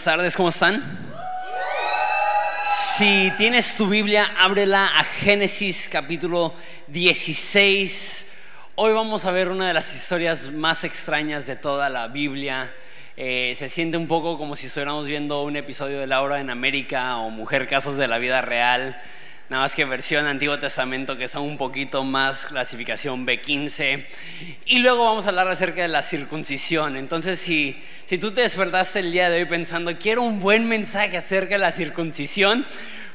buenas tardes, ¿cómo están? Si tienes tu Biblia, ábrela a Génesis capítulo 16. Hoy vamos a ver una de las historias más extrañas de toda la Biblia. Eh, se siente un poco como si estuviéramos viendo un episodio de Laura en América o Mujer Casos de la Vida Real nada más que versión Antiguo Testamento que son un poquito más clasificación B15. Y luego vamos a hablar acerca de la circuncisión. Entonces, si, si tú te despertaste el día de hoy pensando, quiero un buen mensaje acerca de la circuncisión,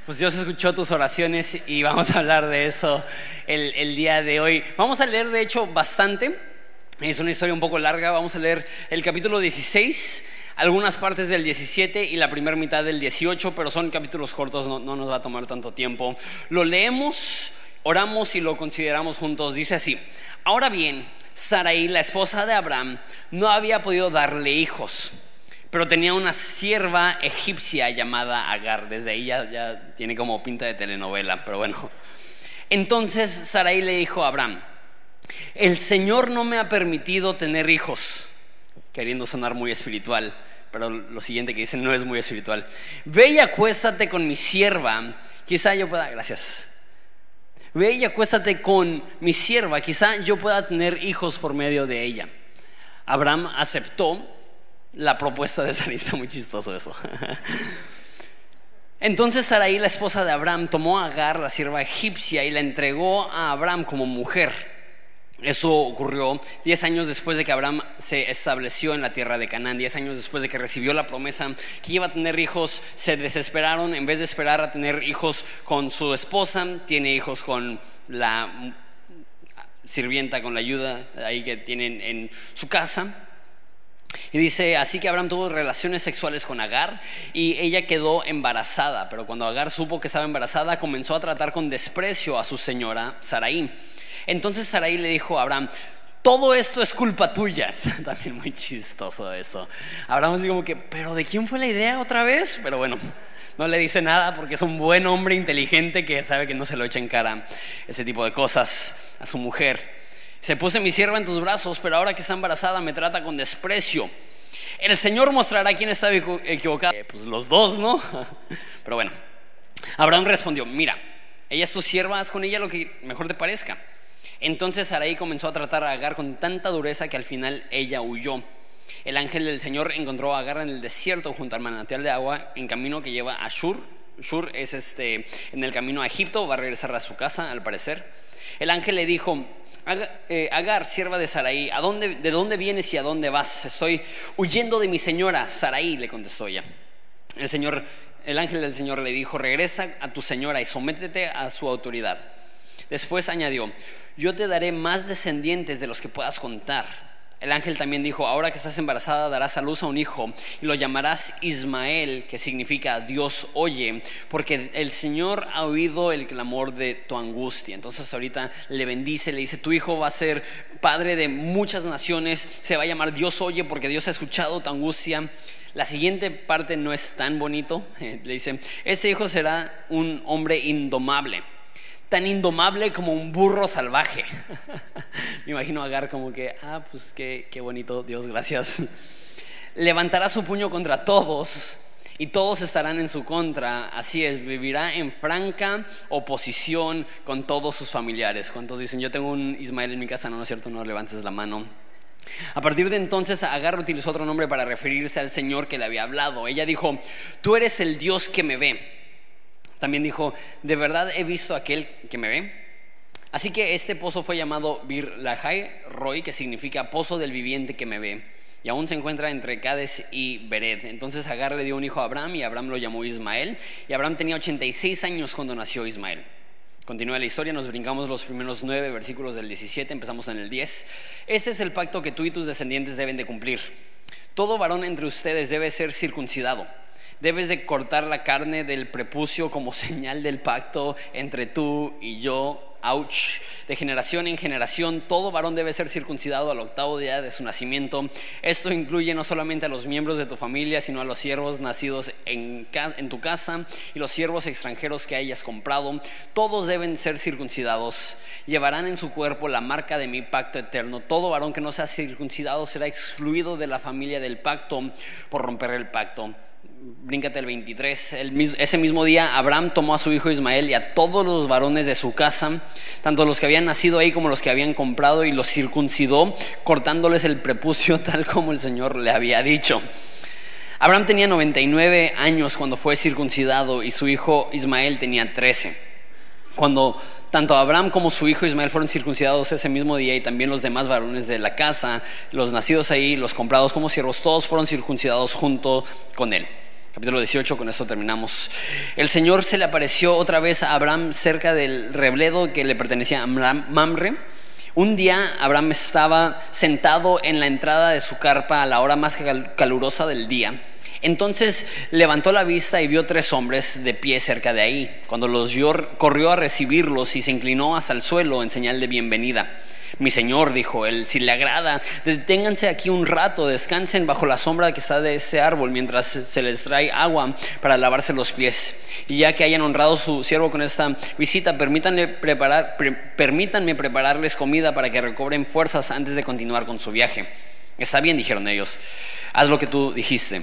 pues Dios escuchó tus oraciones y vamos a hablar de eso el, el día de hoy. Vamos a leer, de hecho, bastante. Es una historia un poco larga. Vamos a leer el capítulo 16 algunas partes del 17 y la primera mitad del 18, pero son capítulos cortos, no, nos va a tomar tanto tiempo. Lo leemos, oramos y lo consideramos juntos. Dice así, ahora bien, Sarai, la esposa de Abraham, no había podido darle hijos, pero tenía una sierva egipcia llamada Agar. Desde ahí ya, tiene como pinta de telenovela, pero bueno. Entonces Sarai le dijo a Abraham, el Señor no me ha permitido tener hijos queriendo sonar muy espiritual, pero lo siguiente que dice no es muy espiritual. Ve y acuéstate con mi sierva, quizá yo pueda, gracias. Ve y acuéstate con mi sierva, quizá yo pueda tener hijos por medio de ella. Abraham aceptó la propuesta de Sarai, está muy chistoso eso. Entonces Sarai, la esposa de Abraham, tomó a Agar, la sierva egipcia, y la entregó a Abraham como mujer. Eso ocurrió 10 años después de que Abraham se estableció en la tierra de Canaán, 10 años después de que recibió la promesa que iba a tener hijos, se desesperaron, en vez de esperar a tener hijos con su esposa, tiene hijos con la sirvienta, con la ayuda ahí que tienen en su casa. Y dice, así que Abraham tuvo relaciones sexuales con Agar y ella quedó embarazada, pero cuando Agar supo que estaba embarazada, comenzó a tratar con desprecio a su señora Saraí. Entonces Sarai le dijo a Abraham, todo esto es culpa tuya. También muy chistoso eso. Abraham dice como que, pero ¿de quién fue la idea otra vez? Pero bueno, no le dice nada porque es un buen hombre inteligente que sabe que no se lo echa en cara ese tipo de cosas a su mujer. Se puse mi sierva en tus brazos, pero ahora que está embarazada me trata con desprecio. El Señor mostrará quién estaba equivocado. Eh, pues los dos, ¿no? Pero bueno, Abraham respondió, mira, ella es tu sierva, haz con ella lo que mejor te parezca. Entonces Sarai comenzó a tratar a Agar con tanta dureza que al final ella huyó. El ángel del Señor encontró a Agar en el desierto junto al manantial de agua en camino que lleva a Shur. Shur es este, en el camino a Egipto, va a regresar a su casa al parecer. El ángel le dijo, eh, Agar, sierva de Sarai, ¿a dónde, ¿de dónde vienes y a dónde vas? Estoy huyendo de mi señora. Sarai le contestó ella. El, señor, el ángel del Señor le dijo, regresa a tu señora y sométete a su autoridad. Después añadió, yo te daré más descendientes de los que puedas contar. El ángel también dijo, ahora que estás embarazada darás a luz a un hijo y lo llamarás Ismael, que significa Dios oye, porque el Señor ha oído el clamor de tu angustia. Entonces ahorita le bendice, le dice, tu hijo va a ser padre de muchas naciones, se va a llamar Dios oye porque Dios ha escuchado tu angustia. La siguiente parte no es tan bonito, le dice, ese hijo será un hombre indomable tan indomable como un burro salvaje. Me imagino a Agar como que, ah, pues qué, qué bonito, Dios, gracias. Levantará su puño contra todos y todos estarán en su contra. Así es, vivirá en franca oposición con todos sus familiares. ¿Cuántos dicen, yo tengo un Ismael en mi casa? No, no es cierto, no levantes la mano. A partir de entonces, Agar utilizó otro nombre para referirse al Señor que le había hablado. Ella dijo, tú eres el Dios que me ve. También dijo, de verdad he visto aquel que me ve. Así que este pozo fue llamado Bir Lahai Roy, que significa pozo del viviente que me ve. Y aún se encuentra entre Cades y Bered. Entonces Agar le dio un hijo a Abraham y Abraham lo llamó Ismael. Y Abraham tenía 86 años cuando nació Ismael. Continúa la historia, nos brincamos los primeros nueve versículos del 17, empezamos en el 10. Este es el pacto que tú y tus descendientes deben de cumplir. Todo varón entre ustedes debe ser circuncidado Debes de cortar la carne del prepucio como señal del pacto entre tú y yo. Ouch. De generación en generación, todo varón debe ser circuncidado al octavo día de su nacimiento. Esto incluye no solamente a los miembros de tu familia, sino a los siervos nacidos en, en tu casa y los siervos extranjeros que hayas comprado. Todos deben ser circuncidados. Llevarán en su cuerpo la marca de mi pacto eterno. Todo varón que no sea circuncidado será excluido de la familia del pacto por romper el pacto bríncate el 23, ese mismo día Abraham tomó a su hijo Ismael y a todos los varones de su casa, tanto los que habían nacido ahí como los que habían comprado, y los circuncidó, cortándoles el prepucio tal como el Señor le había dicho. Abraham tenía 99 años cuando fue circuncidado y su hijo Ismael tenía 13. Cuando tanto Abraham como su hijo Ismael fueron circuncidados ese mismo día y también los demás varones de la casa, los nacidos ahí, los comprados como siervos, todos fueron circuncidados junto con él. Capítulo 18, con esto terminamos. El Señor se le apareció otra vez a Abraham cerca del rebledo que le pertenecía a Mamre. Un día Abraham estaba sentado en la entrada de su carpa a la hora más calurosa del día. Entonces levantó la vista y vio tres hombres de pie cerca de ahí. Cuando los vio, corrió a recibirlos y se inclinó hasta el suelo en señal de bienvenida. Mi señor, dijo él, si le agrada, deténganse aquí un rato, descansen bajo la sombra que está de ese árbol mientras se les trae agua para lavarse los pies. Y ya que hayan honrado su siervo con esta visita, permítanme, preparar, permítanme prepararles comida para que recobren fuerzas antes de continuar con su viaje. Está bien, dijeron ellos, haz lo que tú dijiste.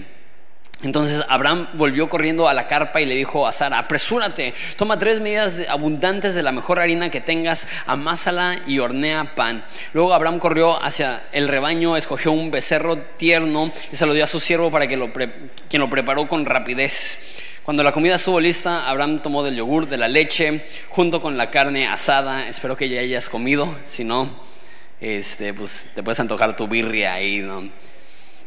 Entonces Abraham volvió corriendo a la carpa y le dijo a Sara, apresúrate, toma tres medidas abundantes de la mejor harina que tengas, amásala y hornea pan. Luego Abraham corrió hacia el rebaño, escogió un becerro tierno y se lo dio a su siervo para que lo quien lo preparó con rapidez. Cuando la comida estuvo lista, Abraham tomó del yogur, de la leche, junto con la carne asada. Espero que ya hayas comido, si no, este, pues te puedes antojar tu birria ahí, ¿no?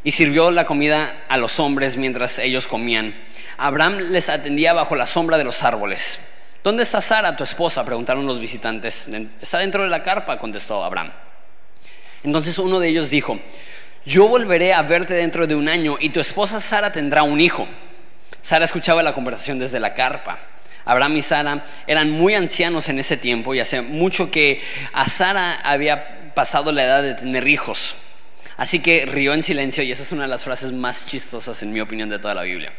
Y sirvió la comida a los hombres mientras ellos comían. Abraham les atendía bajo la sombra de los árboles. ¿Dónde está Sara, tu esposa? preguntaron los visitantes. Está dentro de la carpa, contestó Abraham. Entonces uno de ellos dijo, yo volveré a verte dentro de un año y tu esposa Sara tendrá un hijo. Sara escuchaba la conversación desde la carpa. Abraham y Sara eran muy ancianos en ese tiempo y hace mucho que a Sara había pasado la edad de tener hijos. Así que rió en silencio y esa es una de las frases más chistosas, en mi opinión, de toda la Biblia.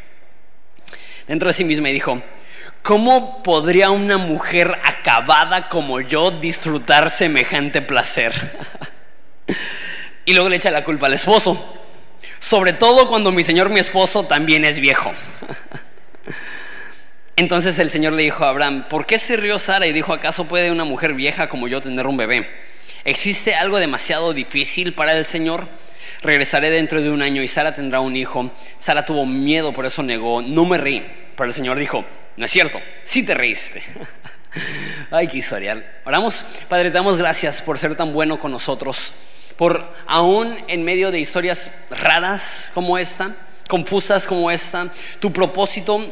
Dentro de sí misma y dijo, ¿cómo podría una mujer acabada como yo disfrutar semejante placer? y luego le echa la culpa al esposo, sobre todo cuando mi señor, mi esposo, también es viejo. Entonces el Señor le dijo a Abraham, ¿por qué se rió Sara y dijo, ¿acaso puede una mujer vieja como yo tener un bebé? ¿Existe algo demasiado difícil para el Señor? Regresaré dentro de un año y Sara tendrá un hijo. Sara tuvo miedo, por eso negó. No me reí. Pero el Señor dijo, no es cierto, sí te reíste. Ay, qué historial. Oramos, Padre, te damos gracias por ser tan bueno con nosotros. Por aún en medio de historias raras como esta, confusas como esta, tu propósito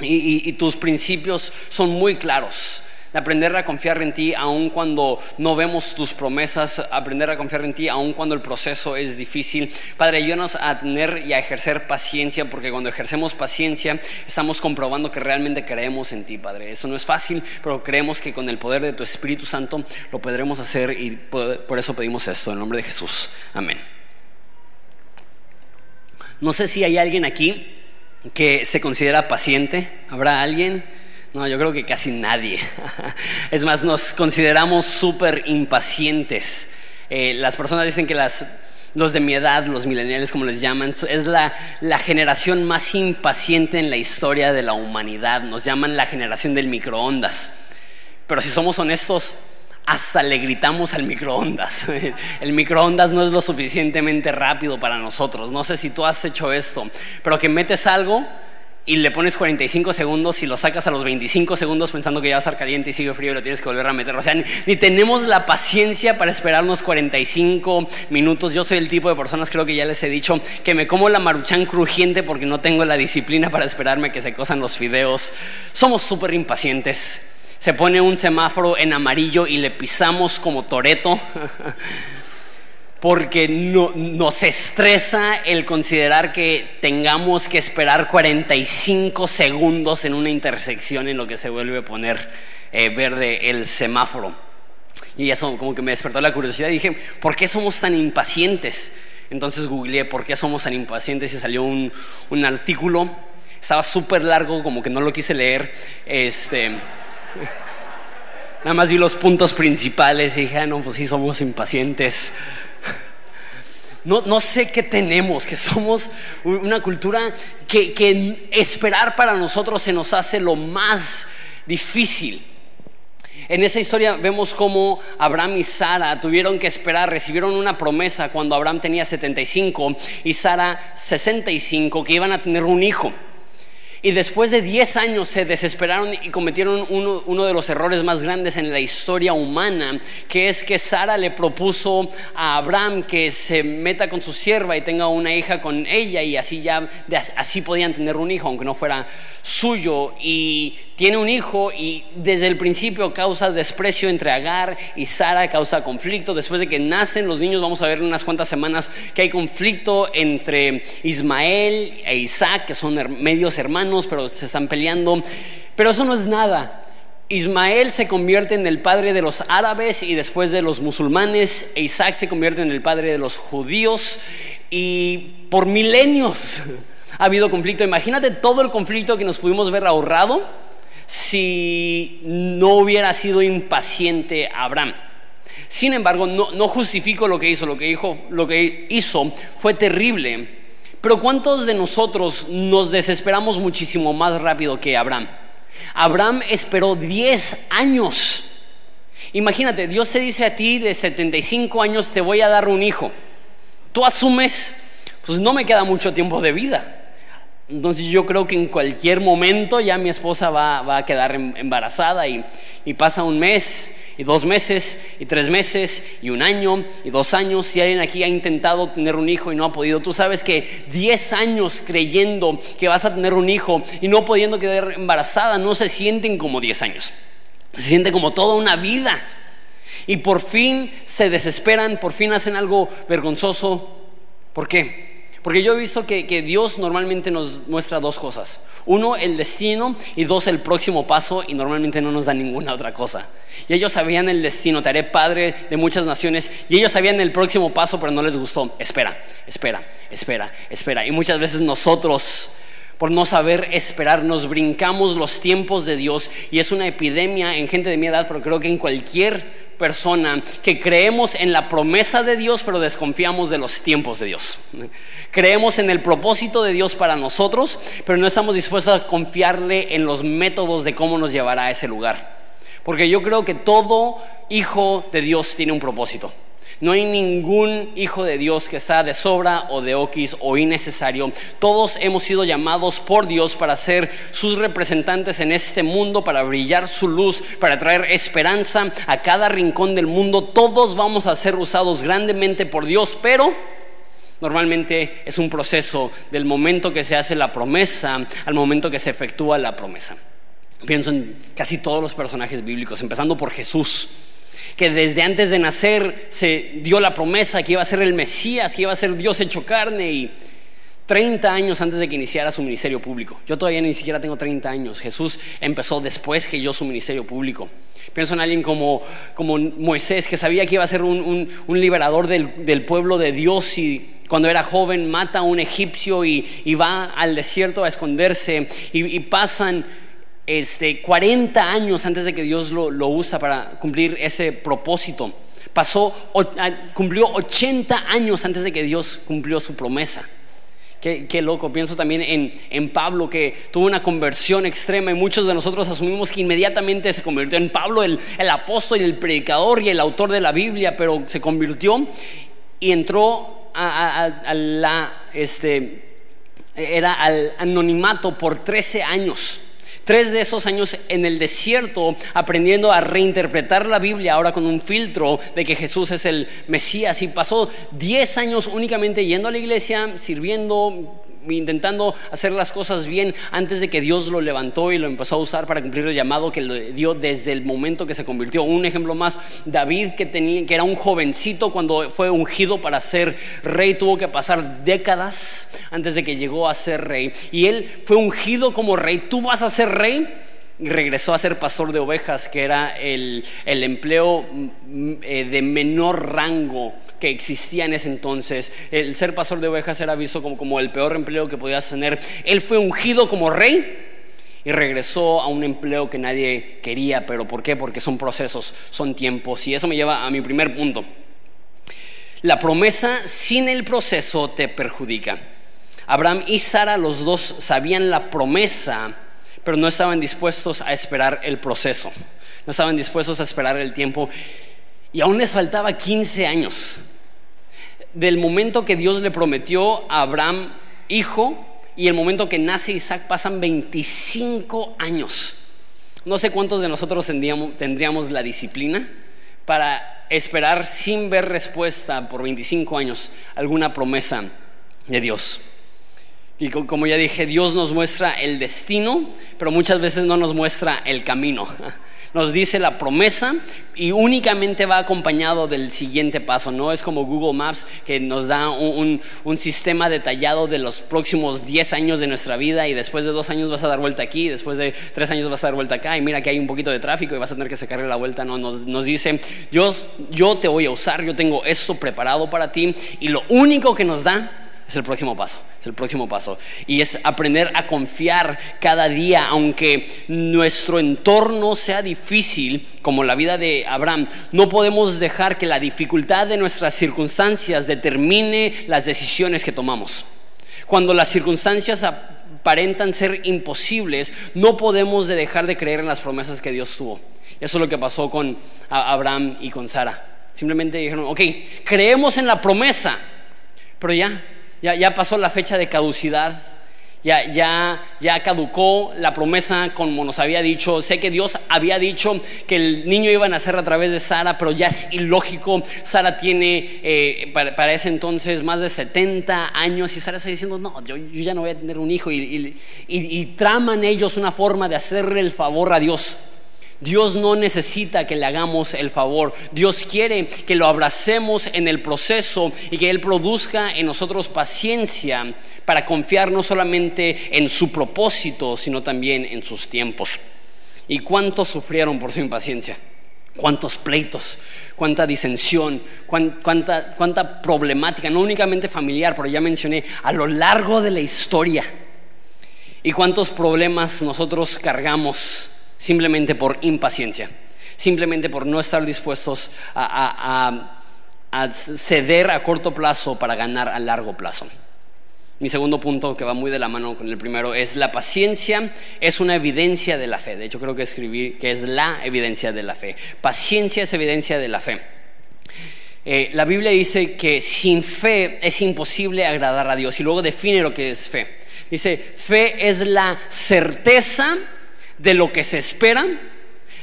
y, y tus principios son muy claros aprender a confiar en ti aun cuando no vemos tus promesas, aprender a confiar en ti aun cuando el proceso es difícil. Padre, ayúdanos a tener y a ejercer paciencia, porque cuando ejercemos paciencia estamos comprobando que realmente creemos en ti, Padre. Eso no es fácil, pero creemos que con el poder de tu Espíritu Santo lo podremos hacer y por eso pedimos esto, en nombre de Jesús. Amén. No sé si hay alguien aquí que se considera paciente. ¿Habrá alguien? No, yo creo que casi nadie. Es más, nos consideramos súper impacientes. Eh, las personas dicen que las, los de mi edad, los millennials como les llaman, es la, la generación más impaciente en la historia de la humanidad. Nos llaman la generación del microondas. Pero si somos honestos, hasta le gritamos al microondas. El microondas no es lo suficientemente rápido para nosotros. No sé si tú has hecho esto, pero que metes algo y le pones 45 segundos y lo sacas a los 25 segundos pensando que ya va a estar caliente y sigue frío y lo tienes que volver a meter. O sea, ni, tenemos la paciencia para esperarnos 45 minutos. Yo soy el tipo de personas, creo que ya les he dicho, que me como la maruchan crujiente porque no tengo la disciplina para esperarme que se cosan los fideos. Somos súper impacientes. Se pone un semáforo en amarillo y le pisamos como toreto. porque nos estresa el considerar que tengamos que esperar 45 segundos en una intersección en lo que se vuelve a poner eh, verde el semáforo. Y eso como que me despertó la curiosidad y dije, ¿por qué somos tan impacientes? Entonces googleé por qué somos tan impacientes y salió un, artículo, estaba súper largo, como que no lo quise leer, este... Nada más vi los puntos principales y dije, ah, no, pues sí, somos impacientes. No, no sé qué tenemos, que somos una cultura que, que esperar para nosotros se nos hace lo más difícil. En esa historia vemos cómo Abraham y Sara tuvieron que esperar, recibieron una promesa cuando Abraham tenía 75 y Sara 65, que iban a tener un hijo. Y después de 10 años se desesperaron y cometieron uno, de los errores más grandes en la historia humana, que es que Sara le propuso a Abraham que se meta con su sierva y tenga una hija con ella y así ya, así podían tener un hijo, aunque no fuera suyo. Y tiene un hijo y desde el principio causa desprecio entre Agar y Sara, causa conflicto. Después de que nacen los niños, vamos a ver en unas cuantas semanas que hay conflicto entre Ismael e Isaac, que son medios hermanos, pero se están peleando. Pero eso no es nada. Ismael se convierte en el padre de los árabes y después de los musulmanes, e Isaac se convierte en el padre de los judíos y por milenios ha habido conflicto. Imagínate todo el conflicto que nos pudimos ver ahorrado si no hubiera sido impaciente Abraham. Sin embargo, no, justifico lo que hizo, lo que, hizo, lo que hizo fue terrible. Pero ¿cuántos de nosotros nos desesperamos muchísimo más rápido que Abraham? Abraham esperó 10 años. Imagínate, Dios te dice a ti de 75 años te voy a dar un hijo. Tú asumes, pues no me queda mucho tiempo de vida. Entonces yo creo que en cualquier momento ya mi esposa va, a quedar em, embarazada y, pasa un mes y dos meses y tres meses y un año y dos años. Si alguien aquí ha intentado tener un hijo y no ha podido, tú sabes que diez años creyendo que vas a tener un hijo y no pudiendo quedar embarazada no se sienten como diez años. Se siente como toda una vida. Y por fin se desesperan, por fin hacen algo vergonzoso. ¿Por qué? Porque yo he visto que, Dios normalmente nos muestra dos cosas. Uno, el destino y dos, el próximo paso y normalmente no nos da ninguna otra cosa. Y ellos sabían el destino, te haré padre de muchas naciones y ellos sabían el próximo paso pero no les gustó. Espera, espera, espera, espera. Y muchas veces nosotros por no saber esperar, nos brincamos los tiempos de Dios y es una epidemia en gente de mi edad, pero creo que en cualquier persona que creemos en la promesa de Dios, pero desconfiamos de los tiempos de Dios. Creemos en el propósito de Dios para nosotros, pero no estamos dispuestos a confiarle en los métodos de cómo nos llevará a ese lugar. Porque yo creo que todo hijo de Dios tiene un propósito. No hay ningún hijo de Dios que sea de sobra o de oquis o innecesario. Todos hemos sido llamados por Dios para ser sus representantes en este mundo, para brillar su luz, para traer esperanza a cada rincón del mundo. Todos vamos a ser usados grandemente por Dios, pero normalmente es un proceso del momento que se hace la promesa al momento que se efectúa la promesa. Pienso en casi todos los personajes bíblicos, empezando por Jesús que desde antes de nacer se dio la promesa que iba a ser el Mesías, que iba a ser Dios hecho carne y 30 años antes de que iniciara su ministerio público. Yo todavía ni siquiera tengo 30 años. Jesús empezó después que yo su ministerio público. Pienso en alguien como, como Moisés, que sabía que iba a ser un, liberador del, pueblo de Dios y cuando era joven mata a un egipcio y, va al desierto a esconderse y pasan este, 40 años antes de que Dios lo, usa para cumplir ese propósito. Pasó, cumplió 80 años antes de que Dios cumplió su promesa. Qué, loco, pienso también en, en, Pablo que tuvo una conversión extrema y muchos de nosotros asumimos que inmediatamente se convirtió en Pablo, el, el apóstol y el predicador y el autor de la Biblia, pero se convirtió y entró a, la, este, era al anonimato por 13 años. Tres de esos años en el desierto aprendiendo a reinterpretar la Biblia ahora con un filtro de que Jesús es el Mesías. Y pasó diez años únicamente yendo a la iglesia, sirviendo, intentando hacer las cosas bien antes de que Dios lo levantó y lo empezó a usar para cumplir el llamado que le dio desde el momento que se convirtió. Un ejemplo más, David que, tenía, que era un jovencito cuando fue ungido para ser rey, tuvo que pasar décadas antes de que llegó a ser rey. Y él fue ungido como rey, tú vas a ser rey regresó a ser pastor de ovejas, que era el, empleo mm, eh, de menor rango que existía en ese entonces. El ser pastor de ovejas era visto como, como el peor empleo que podías tener. Él fue ungido como rey y regresó a un empleo que nadie quería. ¿Pero por qué? Porque son procesos, son tiempos. Y eso me lleva a mi primer punto. La promesa sin el proceso te perjudica. Abraham y Sara, los dos sabían la promesa, pero no estaban dispuestos a esperar el proceso. No estaban dispuestos a esperar el tiempo. Y aún les faltaba 15 años. Del momento que Dios le prometió a Abraham hijo y el momento que nace Isaac pasan 25 años. No sé cuántos de nosotros tendríamos, la disciplina para esperar sin ver respuesta por 25 años alguna promesa de Dios. Y como ya dije, Dios nos muestra el destino, pero muchas veces no nos muestra el camino. Nos dice la promesa y únicamente va acompañado del siguiente paso. No es como Google Maps que nos da un, sistema detallado de los próximos 10 años de nuestra vida y después de dos años vas a dar vuelta aquí, después de tres años vas a dar vuelta acá y mira que hay un poquito de tráfico y vas a tener que sacarle la vuelta. No, nos, dice, yo, yo te voy a usar, yo tengo eso preparado para ti y lo único que nos da es el próximo paso, es el próximo paso. Y es aprender a confiar cada día, aunque nuestro entorno sea difícil, como la vida de Abraham. No podemos dejar que la dificultad de nuestras circunstancias determine las decisiones que tomamos. Cuando las circunstancias aparentan ser imposibles, no podemos dejar de creer en las promesas que Dios tuvo. Eso es lo que pasó con Abraham y con Sara. Simplemente dijeron, ok, creemos en la promesa, pero ya, ya, pasó la fecha de caducidad, ya, ya, ya caducó la promesa como nos había dicho. Sé que Dios había dicho que el niño iba a nacer a través de Sara, pero ya es ilógico. Sara tiene eh, para, ese entonces más de 70 años y Sara está diciendo, no, yo, ya no voy a tener un hijo. y traman ellos una forma de hacerle el favor a Dios. Dios no necesita que le hagamos el favor. Dios quiere que lo abracemos en el proceso y que Él produzca en nosotros paciencia para confiar no solamente en su propósito, sino también en sus tiempos. ¿Y cuántos sufrieron por su impaciencia? ¿Cuántos pleitos? ¿Cuánta disensión? ¿Cuánta, cuánta problemática? No únicamente familiar, pero ya mencioné, a lo largo de la historia. ¿Y cuántos problemas nosotros cargamos? Simplemente por impaciencia, simplemente por no estar dispuestos a, ceder a corto plazo para ganar a largo plazo. Mi segundo punto, que va muy de la mano con el primero, es la paciencia es una evidencia de la fe. De hecho, creo que escribí que es la evidencia de la fe. Paciencia es evidencia de la fe. Eh, la Biblia dice que sin fe es imposible agradar a Dios y luego define lo que es fe. Dice, fe es la certeza de lo que se espera,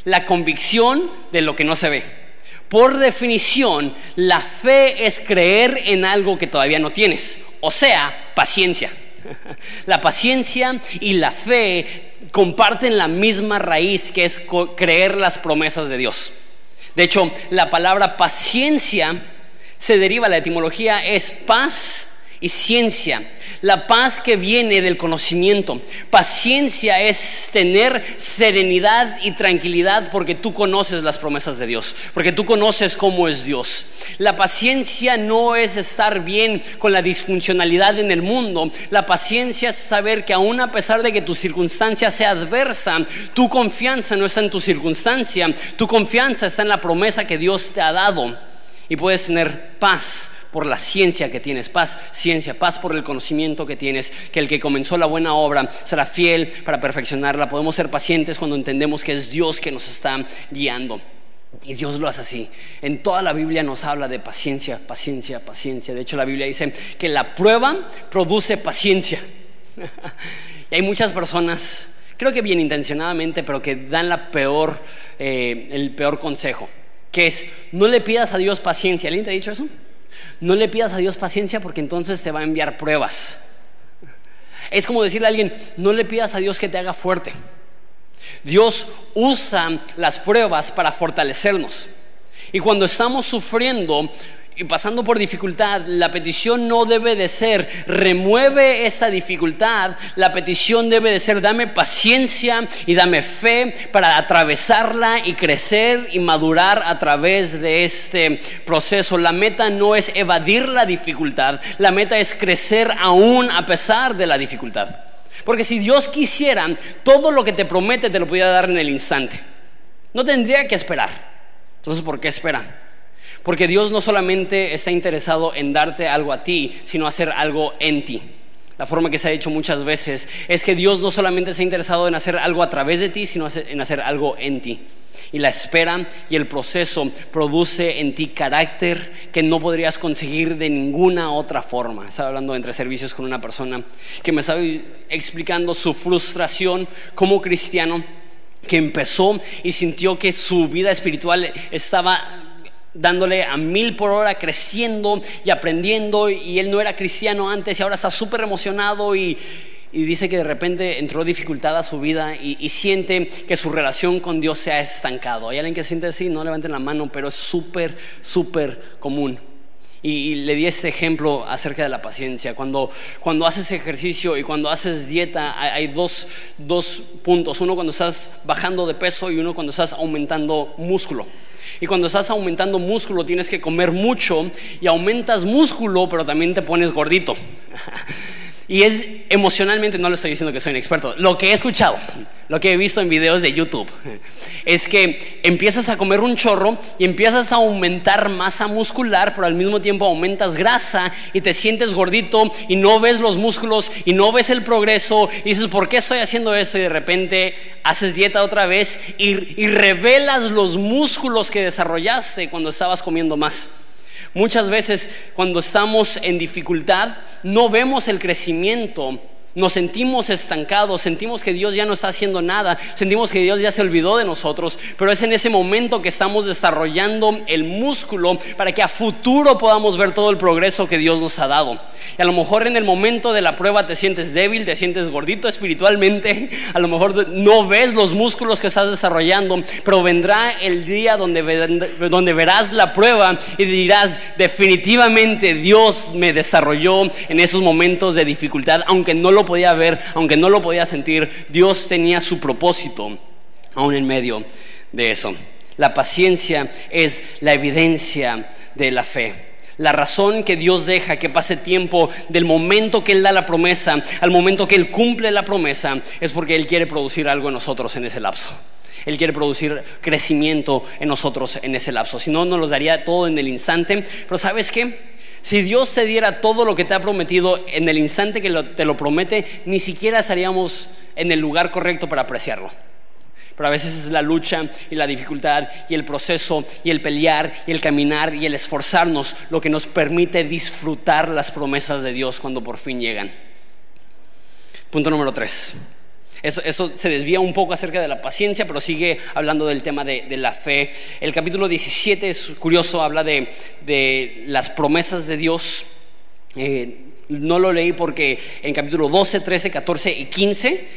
la convicción de lo que no se ve. Por definición, la fe es creer en algo que todavía no tienes, o sea, paciencia. La paciencia y la fe comparten la misma raíz que es creer las promesas de Dios. De hecho, la palabra paciencia se deriva, la etimología es paz y ciencia. La paz que viene del conocimiento. Paciencia es tener serenidad y tranquilidad porque tú conoces las promesas de Dios, porque tú conoces cómo es Dios. La paciencia no es estar bien con la disfuncionalidad en el mundo. La paciencia es saber que aún a pesar de que tu circunstancia sea adversa, tu confianza no está en tu circunstancia, tu confianza está en la promesa que Dios te ha dado. Y puedes tener paz por la ciencia que tienes, paz, ciencia, paz por el conocimiento que tienes, que el que comenzó la buena obra será fiel para perfeccionarla. Podemos ser pacientes cuando entendemos que es Dios que nos está guiando. Y Dios lo hace así. En toda la Biblia nos habla de paciencia, paciencia, paciencia. De hecho, la Biblia dice que la prueba produce paciencia. y hay muchas personas, creo que bien intencionadamente, pero que dan la peor, eh, el peor consejo, que es, no le pidas a Dios paciencia. ¿Alguien te ha dicho eso? No le pidas a Dios paciencia porque entonces te va a enviar pruebas. Es como decirle a alguien, no le pidas a Dios que te haga fuerte. Dios usa las pruebas para fortalecernos. Y cuando estamos sufriendo, y pasando por dificultad, la petición no debe de ser, remueve esa dificultad, la petición debe de ser, dame paciencia y dame fe para atravesarla y crecer y madurar a través de este proceso. La meta no es evadir la dificultad, la meta es crecer aún a pesar de la dificultad. Porque si Dios quisiera, todo lo que te promete te lo pudiera dar en el instante. No tendría que esperar. Entonces, ¿por qué esperan? Porque Dios no solamente está interesado en darte algo a ti, sino hacer algo en ti. La forma que se ha hecho muchas veces es que Dios no solamente está interesado en hacer algo a través de ti, sino en hacer algo en ti. Y la espera y el proceso produce en ti carácter que no podrías conseguir de ninguna otra forma. Estaba hablando entre servicios con una persona que me estaba explicando su frustración como cristiano, que empezó y sintió que su vida espiritual estaba dándole a mil por hora, creciendo y aprendiendo, y él no era cristiano antes y ahora está súper emocionado y, dice que de repente entró dificultad a su vida y, siente que su relación con Dios se ha estancado. Hay alguien que siente así, no levanten la mano, pero es súper, súper común. Y, le di este ejemplo acerca de la paciencia. Cuando, cuando haces ejercicio y cuando haces dieta, hay, hay dos, dos puntos. Uno cuando estás bajando de peso y uno cuando estás aumentando músculo. Y cuando estás aumentando músculo tienes que comer mucho y aumentas músculo, pero también te pones gordito. Y es emocionalmente, no le estoy diciendo que soy un experto, lo que he escuchado, lo que he visto en videos de YouTube, es que empiezas a comer un chorro y empiezas a aumentar masa muscular, pero al mismo tiempo aumentas grasa y te sientes gordito y no ves los músculos y no ves el progreso y dices, ¿por qué estoy haciendo eso? Y de repente haces dieta otra vez y revelas los músculos que desarrollaste cuando estabas comiendo más. Muchas veces cuando estamos en dificultad no vemos el crecimiento nos sentimos estancados, sentimos que Dios ya no está haciendo nada, sentimos que Dios ya se olvidó de nosotros, pero es en ese momento que estamos desarrollando el músculo para que a futuro podamos ver todo el progreso que Dios nos ha dado. Y a lo mejor en el momento de la prueba te sientes débil, te sientes gordito espiritualmente, a lo mejor no ves los músculos que estás desarrollando, pero vendrá el día donde, donde verás la prueba y dirás, definitivamente Dios me desarrolló en esos momentos de dificultad, aunque no lo podía ver, aunque no lo podía sentir, Dios tenía su propósito aún en medio de eso. La paciencia es la evidencia de la fe. La razón que Dios deja que pase tiempo del momento que Él da la promesa al momento que Él cumple la promesa es porque Él quiere producir algo en nosotros en ese lapso. Él quiere producir crecimiento en nosotros en ese lapso. Si no, nos los daría todo en el instante. Pero ¿sabes qué? Si Dios te diera todo lo que te ha prometido en el instante que te lo promete, ni siquiera estaríamos en el lugar correcto para apreciarlo. Pero a veces es la lucha y la dificultad y el proceso y el pelear y el caminar y el esforzarnos lo que nos permite disfrutar las promesas de Dios cuando por fin llegan. Punto número tres. Eso, se desvía un poco acerca de la paciencia, pero sigue hablando del tema de, la fe. El capítulo 17 es curioso, habla de, las promesas de Dios. Eh, no lo leí porque en capítulo 12, 13, 14 y 15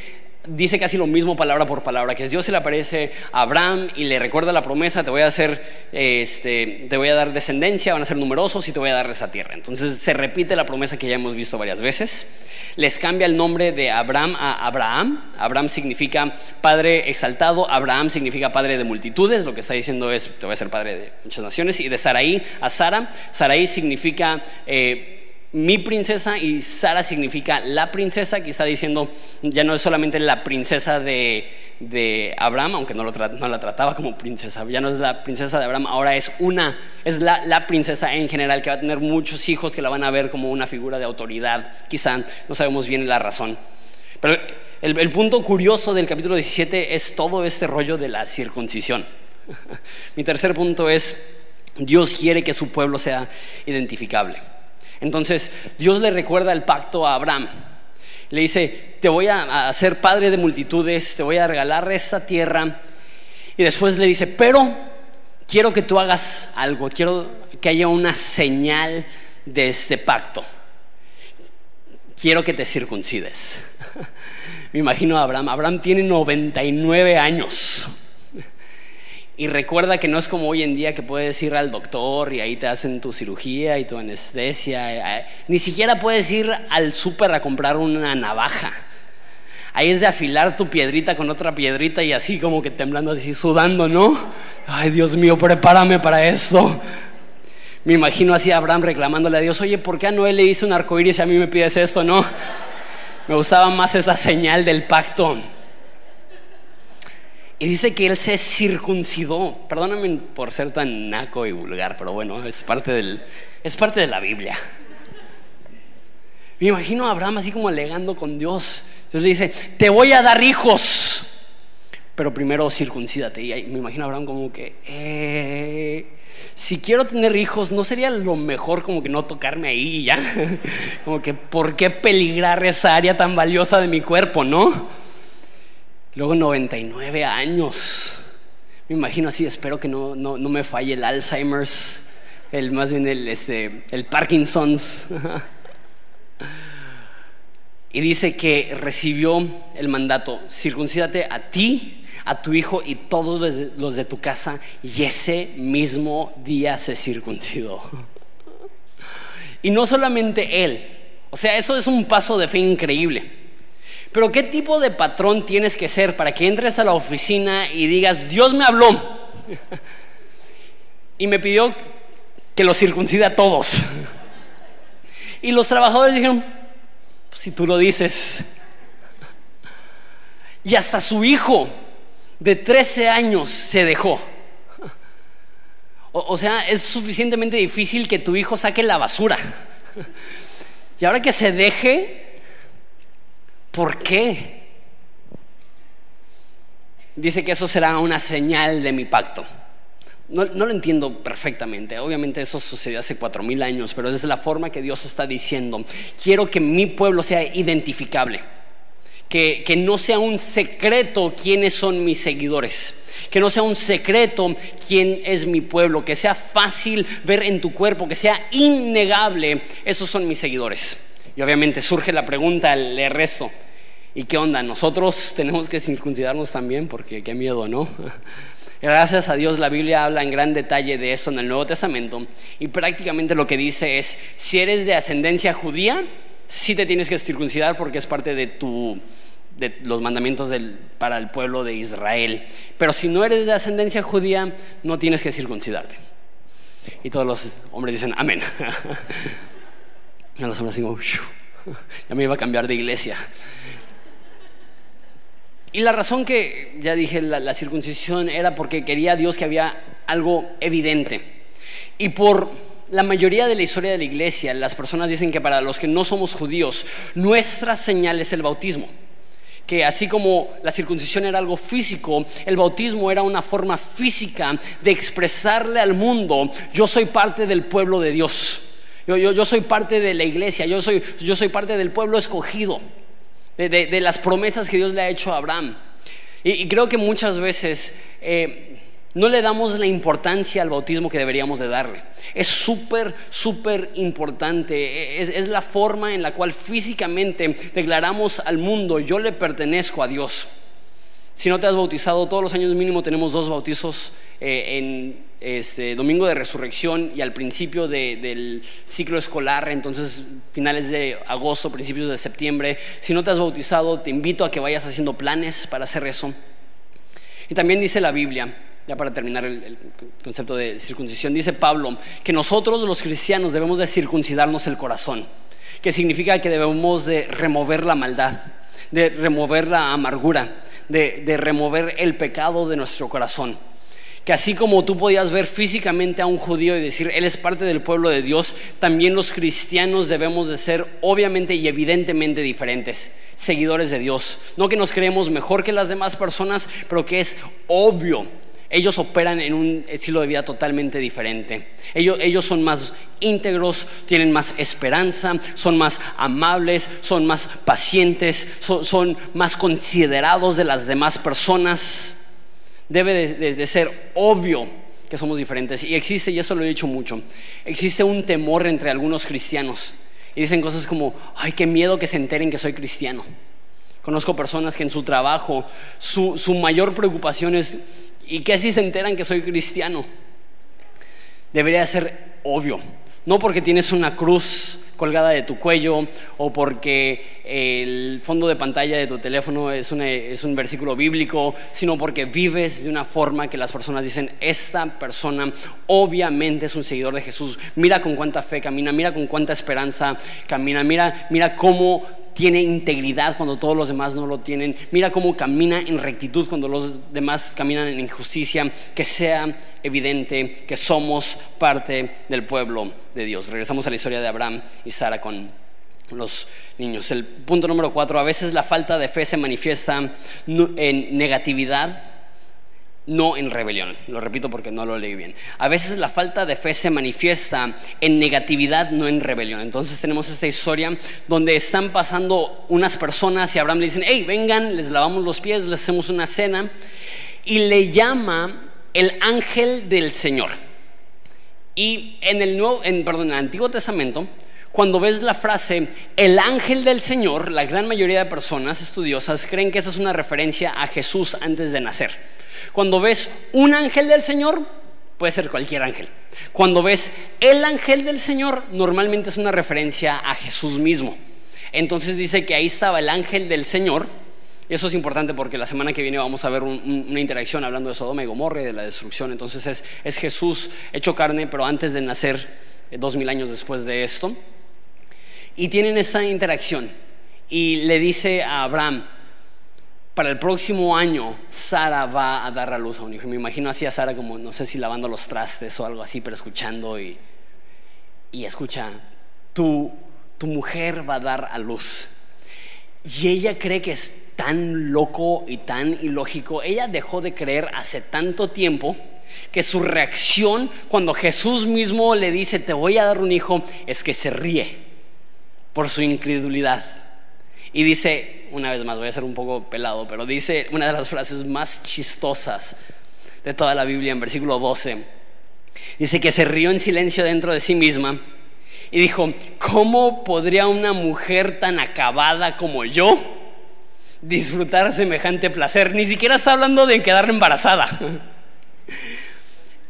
dice casi lo mismo palabra por palabra, que Dios se le aparece a Abraham y le recuerda la promesa, te voy a hacer, este, te voy a dar descendencia, van a ser numerosos y te voy a dar esa tierra. Entonces se repite la promesa que ya hemos visto varias veces. Les cambia el nombre de Abraham a Abraham. Abraham significa padre exaltado, Abraham significa padre de multitudes, lo que está diciendo es, te voy a ser padre de muchas naciones. Y de Saraí a Sara, Saraí significa... Eh, mi princesa y Sara significa la princesa, está diciendo ya no es solamente la princesa de, Abraham, aunque no, la trataba como princesa, ya no es la princesa de Abraham, ahora es una, es la, princesa en general, que va a tener muchos hijos que la van a ver como una figura de autoridad, quizá, no sabemos bien la razón. Pero el, el punto curioso del capítulo 17 es todo este rollo de la circuncisión. Mi tercer punto es, Dios quiere que su pueblo sea identificable. Entonces Dios le recuerda el pacto a Abraham. Le dice, te voy a hacer padre de multitudes, te voy a regalar esta tierra. Y después le dice, pero quiero que tú hagas algo, quiero que haya una señal de este pacto. Quiero que te circuncides. Me imagino a Abraham. Abraham tiene 99 años. Y recuerda que no es como hoy en día que puedes ir al doctor y ahí te hacen tu cirugía y tu anestesia. Eh, ni siquiera puedes ir al súper a comprar una navaja. Ahí es de afilar tu piedrita con otra piedrita y así como que temblando, así sudando, ¿no? Ay, Dios mío, prepárame para esto. Me imagino así a Abraham reclamándole a Dios, oye, ¿por qué a Noé le hice un arcoíris y a mí me pides esto, no? Me gustaba más esa señal del pacto. Y dice que él se circuncidó. Perdóname por ser tan naco y vulgar, pero bueno, es parte, del, es parte de la Biblia. Me imagino a Abraham así como alegando con Dios. Dios le dice, te voy a dar hijos, pero primero circuncídate. Y me imagino a Abraham como que, eh, si quiero tener hijos, ¿no sería lo mejor como que no tocarme ahí ya? como que, ¿por qué peligrar esa área tan valiosa de mi cuerpo, no? Luego 99 años. Me imagino así, espero que no, no, me falle el Alzheimer's, el, más bien el, este, el Parkinson's. y dice que recibió el mandato, circuncídate a ti, a tu hijo y todos los de tu casa, y ese mismo día se circuncidó. y no solamente él, o sea, eso es un paso de fe increíble. Pero ¿qué tipo de patrón tienes que ser para que entres a la oficina y digas, Dios me habló y me pidió que los circuncide a todos? Y los trabajadores dijeron, pues, si tú lo dices. Y hasta su hijo de 13 años se dejó. O, sea, es suficientemente difícil que tu hijo saque la basura. Y ahora que se deje, ¿Por qué? Dice que eso será una señal de mi pacto. No, lo entiendo perfectamente. Obviamente eso sucedió hace cuatro mil años, pero es la forma que Dios está diciendo. Quiero que mi pueblo sea identificable. Que, no sea un secreto quiénes son mis seguidores. Que no sea un secreto quién es mi pueblo. Que sea fácil ver en tu cuerpo. Que sea innegable. Esos son mis seguidores. Y obviamente surge la pregunta al resto. ¿Y qué onda? Nosotros tenemos que circuncidarnos también porque qué miedo, ¿no? Gracias a Dios la Biblia habla en gran detalle de eso en el Nuevo Testamento y prácticamente lo que dice es, si eres de ascendencia judía, sí te tienes que circuncidar porque es parte de, tu, de los mandamientos para el pueblo de Israel. Pero si no eres de ascendencia judía, no tienes que circuncidarte. Y todos los hombres dicen, amén. Y los hombres dicen, ya me iba a cambiar de iglesia. Y la razón que, ya dije, la, circuncisión era porque quería Dios que había algo evidente. Y por la mayoría de la historia de la iglesia, las personas dicen que para los que no somos judíos, nuestra señal es el bautismo. Que así como la circuncisión era algo físico, el bautismo era una forma física de expresarle al mundo, yo soy parte del pueblo de Dios. Yo, soy parte de la iglesia, yo soy parte del pueblo escogido de, las promesas que Dios le ha hecho a Abraham. Y, creo que muchas veces eh, no le damos la importancia al bautismo que deberíamos de darle. Es súper, súper importante. Es, es la forma en la cual físicamente declaramos al mundo, yo le pertenezco a Dios. Si no te has bautizado, todos los años mínimo tenemos dos bautizos eh, en este, Domingo de Resurrección y al principio del ciclo escolar, entonces finales de agosto, principios de septiembre. Si no te has bautizado, te invito a que vayas haciendo planes para hacer eso. Y también dice la Biblia, ya para terminar el, concepto de circuncisión, dice Pablo que nosotros los cristianos debemos de circuncidarnos el corazón, que significa que debemos de remover la maldad, de remover la amargura, de remover el pecado de nuestro corazón que así como tú podías ver físicamente a un judío y decir, él es parte del pueblo de Dios, también los cristianos debemos de ser obviamente y evidentemente diferentes, seguidores de Dios. No que nos creemos mejor que las demás personas, pero que es obvio. Ellos operan en un estilo de vida totalmente diferente. Ellos, ellos son más íntegros, tienen más esperanza, son más amables, son más pacientes, son, son más considerados de las demás personas debe de, ser obvio que somos diferentes. Y existe, y eso lo he dicho mucho, existe un temor entre algunos cristianos. Y dicen cosas como, ay, qué miedo que se enteren que soy cristiano. Conozco personas que en su trabajo su, su mayor preocupación es, ¿y qué si se enteran que soy cristiano? Debería ser obvio. No porque tienes una cruz colgada de tu cuello o porque el fondo de pantalla de tu teléfono es un, es un versículo bíblico, sino porque vives de una forma que las personas dicen, esta persona obviamente es un seguidor de Jesús. Mira con cuánta fe camina, mira con cuánta esperanza camina, mira, mira cómo tiene integridad cuando todos los demás no lo tienen. Mira cómo camina en rectitud cuando los demás caminan en injusticia. Que sea evidente que somos parte del pueblo de Dios. Regresamos a la historia de Abraham y Sara con los niños. El punto número cuatro, a veces la falta de fe se manifiesta en negatividad no en rebelión. Lo repito porque no lo leí bien. A veces la falta de fe se manifiesta en negatividad, no en rebelión. Entonces tenemos esta historia donde están pasando unas personas y Abraham le dicen, hey, vengan, les lavamos los pies, les hacemos una cena. Y le llama el ángel del Señor. Y en el, nuevo, en, perdón, en el Antiguo Testamento, cuando ves la frase el ángel del Señor, la gran mayoría de personas estudiosas creen que esa es una referencia a Jesús antes de nacer. Cuando ves un ángel del Señor, puede ser cualquier ángel. Cuando ves el ángel del Señor, normalmente es una referencia a Jesús mismo. Entonces dice que ahí estaba el ángel del Señor. Eso es importante porque la semana que viene vamos a ver una interacción hablando de Sodoma y Gomorra y de la destrucción. Entonces es, es Jesús hecho carne, pero antes de nacer, eh, dos mil años después de esto. Y tienen esa interacción. Y le dice a Abraham, para el próximo año Sara va a dar a luz a un hijo. Me imagino así a Sara como, no sé si lavando los trastes o algo así, pero escuchando y, y escucha, tu, tu mujer va a dar a luz. Y ella cree que es tan loco y tan ilógico. Ella dejó de creer hace tanto tiempo que su reacción cuando Jesús mismo le dice, te voy a dar un hijo, es que se ríe por su incredulidad. Y dice, una vez más, voy a ser un poco pelado, pero dice una de las frases más chistosas de toda la Biblia en versículo 12. Dice que se rió en silencio dentro de sí misma y dijo, ¿cómo podría una mujer tan acabada como yo disfrutar semejante placer? Ni siquiera está hablando de quedar embarazada.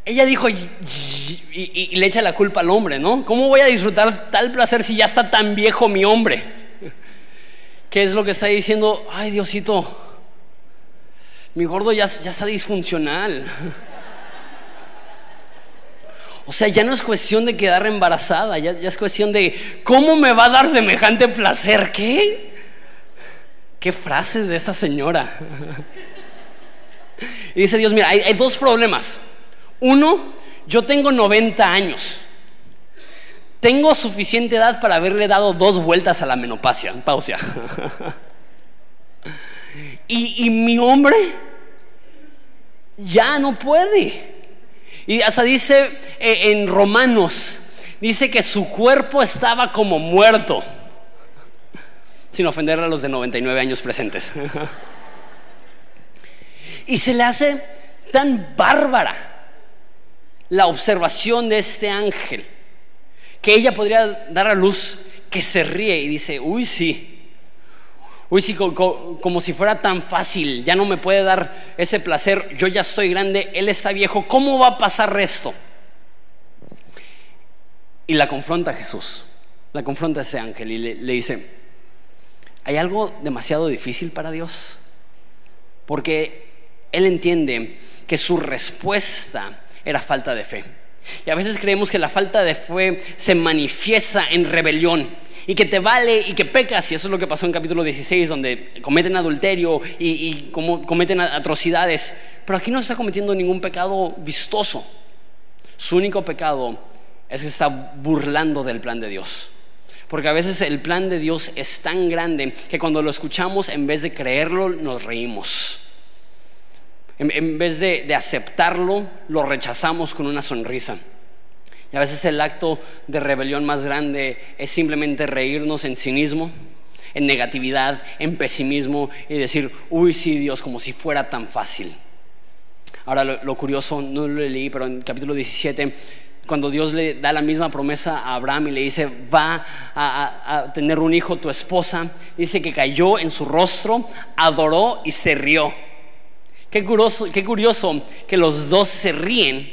Ella dijo, y, le echa la culpa al hombre, ¿no? ¿Cómo voy a disfrutar tal placer si ya está tan viejo mi hombre? ¿Qué es lo que está diciendo? Ay, Diosito, mi gordo ya, ya está disfuncional. O sea, ya no es cuestión de quedar embarazada, ya, es cuestión de cómo me va a dar semejante placer. ¿Qué? ¿Qué frases de esta señora? Y dice Dios, mira, hay dos problemas. Uno, yo tengo 90 años. Tengo suficiente edad para haberle dado dos vueltas a la menopausia. Pausia. y, mi hombre ya no puede. Y hasta dice eh, en Romanos, dice que su cuerpo estaba como muerto. Sin ofender a los de 99 años presentes. y se le hace tan bárbara la observación de este ángel que ella podría dar a luz que se ríe y dice, uy sí, uy sí, como, si fuera tan fácil, ya no me puede dar ese placer, yo ya estoy grande, él está viejo, ¿cómo va a pasar esto? Y la confronta Jesús, la confronta ese ángel y le, le dice, ¿hay algo demasiado difícil para Dios? Porque él entiende que su respuesta era falta de fe. Y a veces creemos que la falta de fe se manifiesta en rebelión y que te vale y que pecas. Y eso es lo que pasó en capítulo 16, donde cometen adulterio y, cometen atrocidades. Pero aquí no se está cometiendo ningún pecado vistoso. Su único pecado es que está burlando del plan de Dios. Porque a veces el plan de Dios es tan grande que cuando lo escuchamos, en vez de creerlo, nos reímos. En, vez de, aceptarlo, lo rechazamos con una sonrisa. Y a veces el acto de rebelión más grande es simplemente reírnos en cinismo, en negatividad, en pesimismo y decir, uy, sí, Dios, como si fuera tan fácil. Ahora, lo, curioso, no lo leí, pero en capítulo 17, cuando Dios le da la misma promesa a Abraham y le dice, va a tener un hijo tu esposa, dice que cayó en su rostro, adoró y se rió. Qué curioso, qué curioso que los dos se ríen,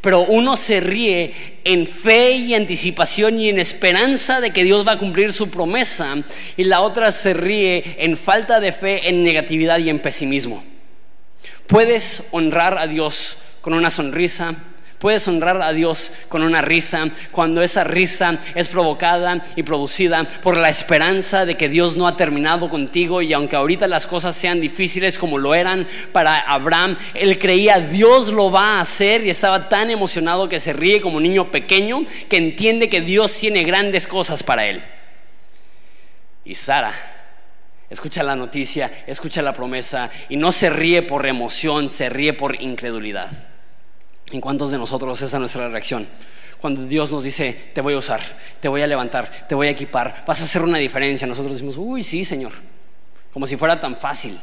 pero uno se ríe en fe y anticipación y en esperanza de que Dios va a cumplir su promesa, y la otra se ríe en falta de fe, en negatividad y en pesimismo. Puedes honrar a Dios con una sonrisa, Puedes honrar a Dios con una risa cuando esa risa es provocada y producida por la esperanza de que Dios no ha terminado contigo y aunque ahorita las cosas sean difíciles como lo eran para Abraham, él creía Dios lo va a hacer y estaba tan emocionado que se ríe como un niño pequeño que entiende que Dios tiene grandes cosas para él. Y Sara escucha la noticia, escucha la promesa y no se ríe por emoción, se ríe por incredulidad. ¿En cuántos de nosotros esa es nuestra reacción? Cuando Dios nos dice, te voy a usar, te voy a levantar, te voy a equipar, vas a hacer una diferencia, nosotros decimos, uy, sí, Señor, como si fuera tan fácil.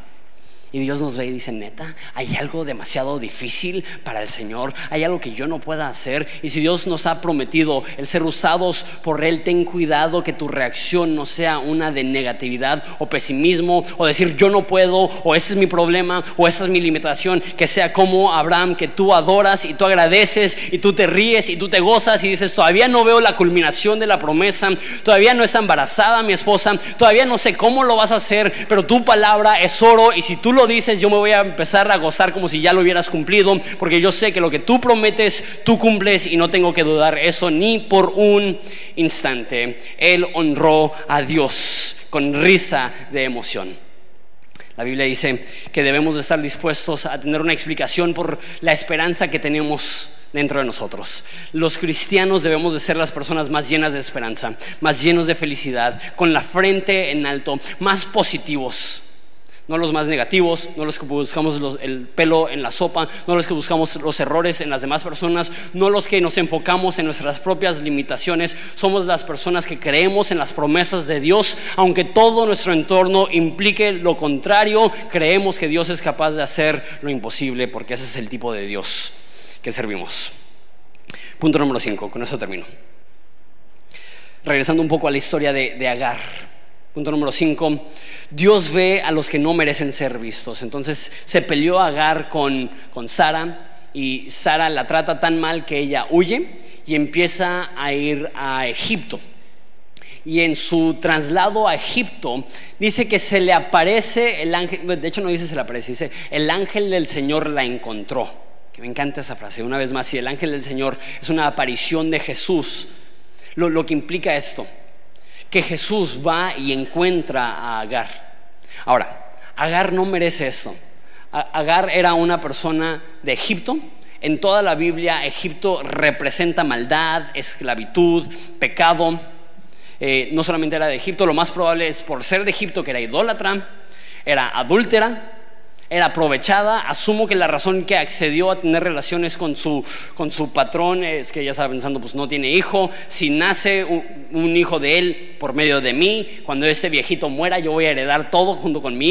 Y Dios nos ve y dice, neta, hay algo demasiado difícil para el Señor, hay algo que yo no pueda hacer. Y si Dios nos ha prometido el ser usados por Él, ten cuidado que tu reacción no sea una de negatividad o pesimismo o decir yo no puedo o ese es mi problema o esa es mi limitación. Que sea como Abraham, que tú adoras y tú agradeces y tú te ríes y tú te gozas y dices, todavía no veo la culminación de la promesa, todavía no está embarazada mi esposa, todavía no sé cómo lo vas a hacer, pero tu palabra es oro y si tú lo dices, yo me voy a empezar a gozar como si ya lo hubieras cumplido, porque yo sé que lo que tú prometes, tú cumples y no tengo que dudar eso ni por un instante. Él honró a Dios con risa de emoción. La Biblia dice que debemos de estar dispuestos a tener una explicación por la esperanza que tenemos dentro de nosotros. Los cristianos debemos de ser las personas más llenas de esperanza, más llenos de felicidad, con la frente en alto, más positivos no los más negativos, no los que buscamos el pelo en la sopa, no los que buscamos los errores en las demás personas, no los que nos enfocamos en nuestras propias limitaciones, somos las personas que creemos en las promesas de Dios, aunque todo nuestro entorno implique lo contrario, creemos que Dios es capaz de hacer lo imposible, porque ese es el tipo de Dios que servimos. Punto número 5, con eso termino. Regresando un poco a la historia de, de Agar. Punto número 5, Dios ve a los que no merecen ser vistos. Entonces se peleó Agar con, con Sara y Sara la trata tan mal que ella huye y empieza a ir a Egipto. Y en su traslado a Egipto dice que se le aparece el ángel, de hecho no dice se le aparece, dice el ángel del Señor la encontró. Que me encanta esa frase, una vez más, si el ángel del Señor es una aparición de Jesús, lo, lo que implica esto que Jesús va y encuentra a Agar. Ahora, Agar no merece eso. Agar era una persona de Egipto. En toda la Biblia, Egipto representa maldad, esclavitud, pecado. Eh, no solamente era de Egipto, lo más probable es por ser de Egipto que era idólatra, era adúltera, era aprovechada. Asumo que la razón que accedió a tener relaciones con su, con su patrón es que ella estaba pensando, pues no tiene hijo. Si nace un, hijo de él por medio de mí, cuando ese viejito muera, yo voy a heredar todo junto con mi